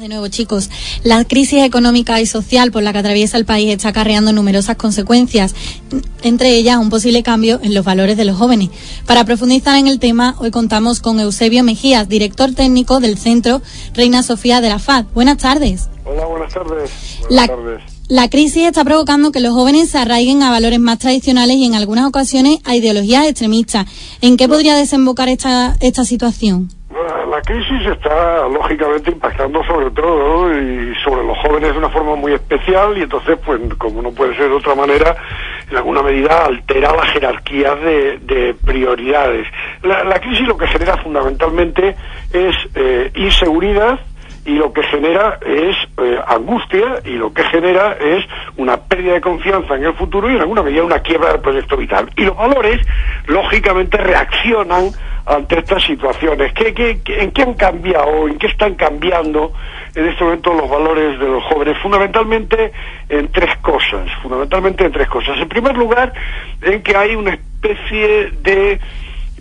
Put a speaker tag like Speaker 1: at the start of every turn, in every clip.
Speaker 1: De nuevo, chicos, la crisis económica y social por la que atraviesa el país está acarreando numerosas consecuencias, entre ellas un posible cambio en los valores de los jóvenes. Para profundizar en el tema, hoy contamos con Eusebio Mejías, director técnico del Centro Reina Sofía de la FAD. Buenas tardes.
Speaker 2: Hola, buenas tardes. Buenas
Speaker 1: la,
Speaker 2: tardes.
Speaker 1: la crisis está provocando que los jóvenes se arraiguen a valores más tradicionales y en algunas ocasiones a ideologías extremistas. ¿En qué podría desembocar esta, esta situación?
Speaker 2: Crisis está lógicamente impactando sobre todo y sobre los jóvenes de una forma muy especial y entonces, pues como no puede ser de otra manera, en alguna medida altera las jerarquías de, de prioridades. La, la, crisis lo que genera fundamentalmente es eh, inseguridad y lo que genera es eh, angustia y lo que genera es una pérdida de confianza en el futuro y en alguna medida una quiebra del proyecto vital. Y los valores, lógicamente, reaccionan ante estas situaciones. ¿Qué, qué, qué, en qué han cambiado? ¿En qué están cambiando en este momento los valores de los jóvenes? Fundamentalmente en tres cosas. Fundamentalmente en tres cosas. En primer lugar, en que hay una especie de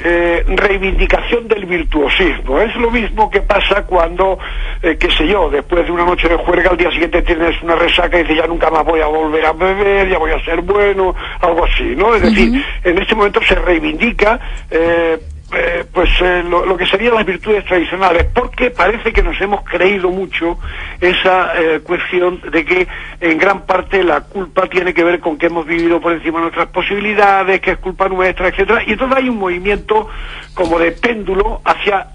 Speaker 2: eh, reivindicación del virtuosismo. Es lo mismo que pasa cuando, eh, qué sé yo, después de una noche de juerga, al día siguiente tienes una resaca y dices ya nunca más voy a volver a beber, ya voy a ser bueno, algo así, ¿no? Es decir, uh -huh. en este momento se reivindica eh, eh, pues eh, lo, que serían las virtudes tradicionales, porque parece que nos hemos creído mucho esa eh, cuestión de que en gran parte la culpa tiene que ver con que hemos vivido por encima de nuestras posibilidades, que es culpa nuestra, etcétera, y entonces hay un movimiento como de péndulo hacia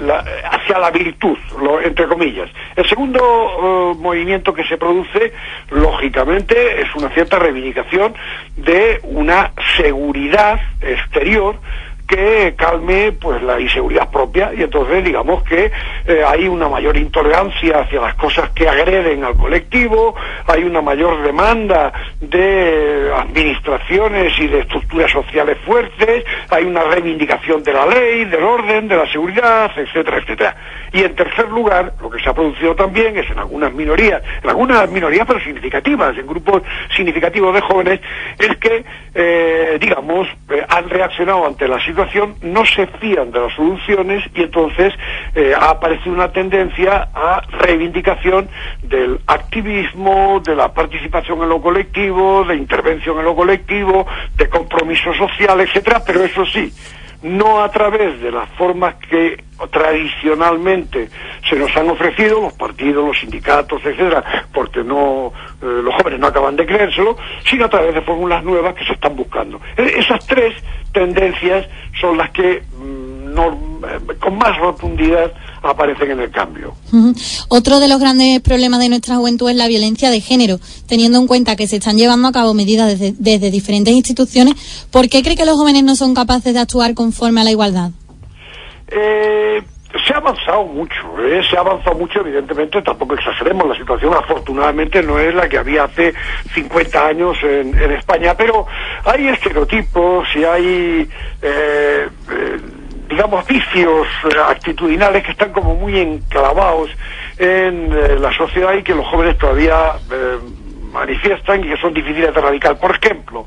Speaker 2: la, hacia la virtud, entre comillas. El segundo movimiento que se produce, lógicamente, es una cierta reivindicación de una seguridad exterior que calme pues la inseguridad propia y entonces digamos que eh, hay una mayor intolerancia hacia las cosas que agreden al colectivo, hay una mayor demanda de administraciones y de estructuras sociales fuertes, hay una reivindicación de la ley, del orden, de la seguridad, etcétera, etcétera. Y en tercer lugar, lo que se ha producido también es en algunas minorías, en algunas minorías pero significativas, en grupos significativos de jóvenes, es que, eh, digamos, eh, han reaccionado ante la situación no se fían de las soluciones y entonces eh, ha aparecido una tendencia a reivindicación del activismo, de la participación en lo colectivo, de intervención en lo colectivo, de compromiso social, etcétera, pero eso sí, no a través de las formas que tradicionalmente se nos han ofrecido los partidos, los sindicatos, etcétera, porque no eh, los jóvenes no acaban de creérselo, sino a través de fórmulas nuevas que se están buscando. Esas tres tendencias son las que mm, eh, con más rotundidad aparecen en el cambio.
Speaker 1: Uh -huh. Otro de los grandes problemas de nuestra juventud es la violencia de género, teniendo en cuenta que se están llevando a cabo medidas desde, desde diferentes instituciones. ¿Por qué cree que los jóvenes no son capaces de actuar conforme a la igualdad?
Speaker 2: Eh, se ha avanzado mucho, ¿eh? se ha avanzado mucho, evidentemente, tampoco exageremos, la situación afortunadamente no es la que había hace 50 años en, en España, pero hay estereotipos y hay, eh, eh, digamos, vicios actitudinales que están como muy enclavados en eh, la sociedad y que los jóvenes todavía eh, manifiestan y que son difíciles de erradicar. Por ejemplo,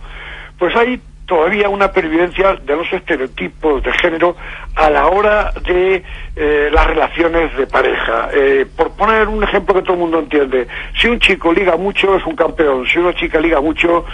Speaker 2: pues hay todavía una pervivencia de los estereotipos de género a la hora de eh, las relaciones de pareja. Eh, por poner un ejemplo que todo el mundo entiende, si un chico liga mucho es un campeón, si una chica liga mucho,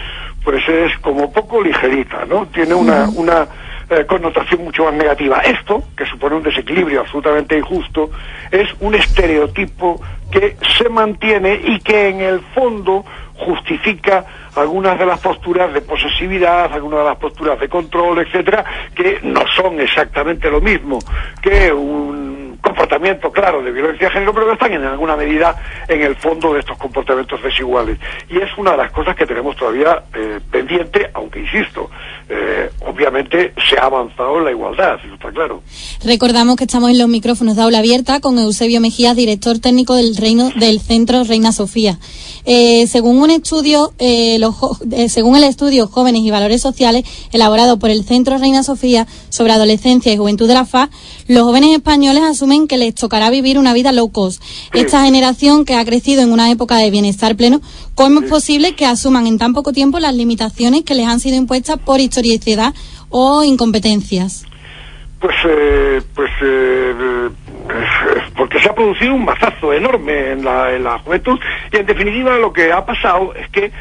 Speaker 2: pues es como poco ligerita, ¿no? Tiene una, una eh, connotación mucho más negativa. Esto, que supone un desequilibrio absolutamente injusto, es un estereotipo que se mantiene y que en el fondo justifica algunas de las posturas de posesividad, algunas de las posturas de control, etcétera, que no son exactamente lo mismo que un comportamiento claro de violencia de género, pero que están en alguna medida en el fondo de estos comportamientos desiguales. Y es una de las cosas que tenemos todavía eh, pendiente, aunque insisto, eh, obviamente se ha avanzado en la igualdad, eso está claro.
Speaker 1: Recordamos que estamos en los micrófonos de aula abierta con Eusebio Mejías, director técnico del reino del Centro Reina Sofía. Eh, según un estudio, eh, los, eh, según el estudio Jóvenes y Valores Sociales elaborado por el Centro Reina Sofía sobre adolescencia y juventud de la FA, los jóvenes españoles asumen que les tocará vivir una vida low cost. Esta generación que ha crecido en una época de bienestar pleno, ¿cómo es posible que asuman en tan poco tiempo las limitaciones que les han sido impuestas por historicidad o incompetencias?
Speaker 2: Pues, eh, pues eh, porque se ha producido un mazazo enorme en la, en la juventud y en definitiva lo que ha pasado es que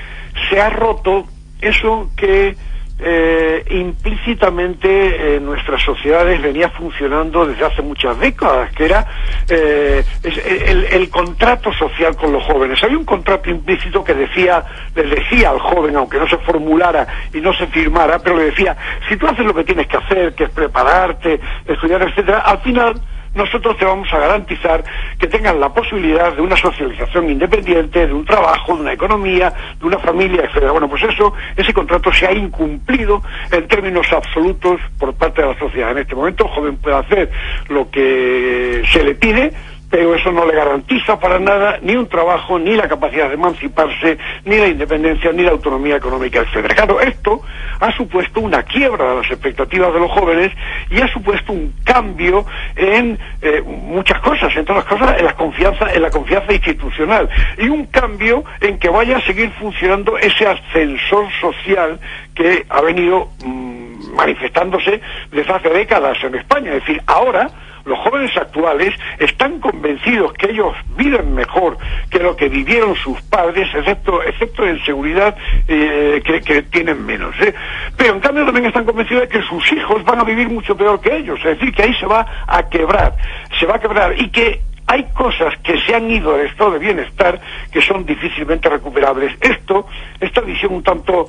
Speaker 2: se ha roto eso que eh, implícitamente en nuestras sociedades venía funcionando desde hace muchas décadas, que era eh, el, el, contrato social con los jóvenes. Había un contrato implícito que decía, le decía al joven, aunque no se formulara y no se firmara, pero le decía, si tú haces lo que tienes que hacer, que es prepararte, estudiar, etcétera, al final nosotros te vamos a garantizar que tengan la posibilidad de una socialización independiente, de un trabajo, de una economía, de una familia, etcétera. Bueno, pues eso, ese contrato se ha incumplido en términos absolutos por parte de la sociedad. En este momento el joven puede hacer lo que se le pide, pero eso no le garantiza para nada ni un trabajo, ni la capacidad de emanciparse, ni la independencia, ni la autonomía económica, etc. Claro, esto ha supuesto una quiebra de las expectativas de los jóvenes y ha supuesto un cambio en eh, muchas cosas, entre las cosas en la confianza, en la confianza institucional y un cambio en que vaya a seguir funcionando ese ascensor social que ha venido mm, manifestándose desde hace décadas en España. Es decir, ahora los jóvenes actuales están convencidos que ellos viven mejor que lo que vivieron sus padres, excepto, excepto en seguridad eh, que, tienen menos. ¿eh? Pero en cambio también están convencidos de que sus hijos van a vivir mucho peor que ellos. Es decir, que ahí se va a quebrar, se va a quebrar y que hay cosas que se han ido del estado de bienestar que son difícilmente recuperables. Esto, esta visión un tanto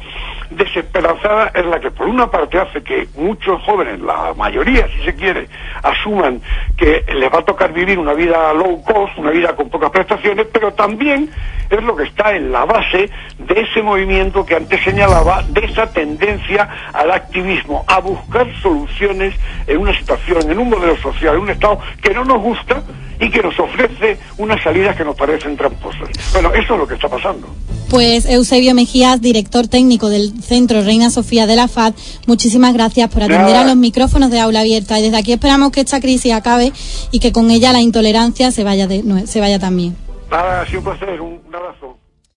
Speaker 2: desesperanzada es la que por una parte hace que muchos jóvenes, la mayoría si se quiere, asuman que les va a tocar vivir una vida low cost, una vida con pocas prestaciones, pero también es lo que está en la base de ese movimiento que antes señalaba, de esa tendencia al activismo, a buscar soluciones en una situación, en un modelo social, en un Estado que no nos gusta, y que nos ofrece unas salidas que nos parecen tramposas. Bueno, eso es lo que está pasando.
Speaker 1: Pues Eusebio Mejías, director técnico del Centro Reina Sofía de la FAD, muchísimas gracias por atender a los micrófonos de aula abierta y desde aquí esperamos que esta crisis acabe y que con ella la intolerancia se vaya, de, se vaya también.
Speaker 2: Nada, ha sido un placer, un abrazo.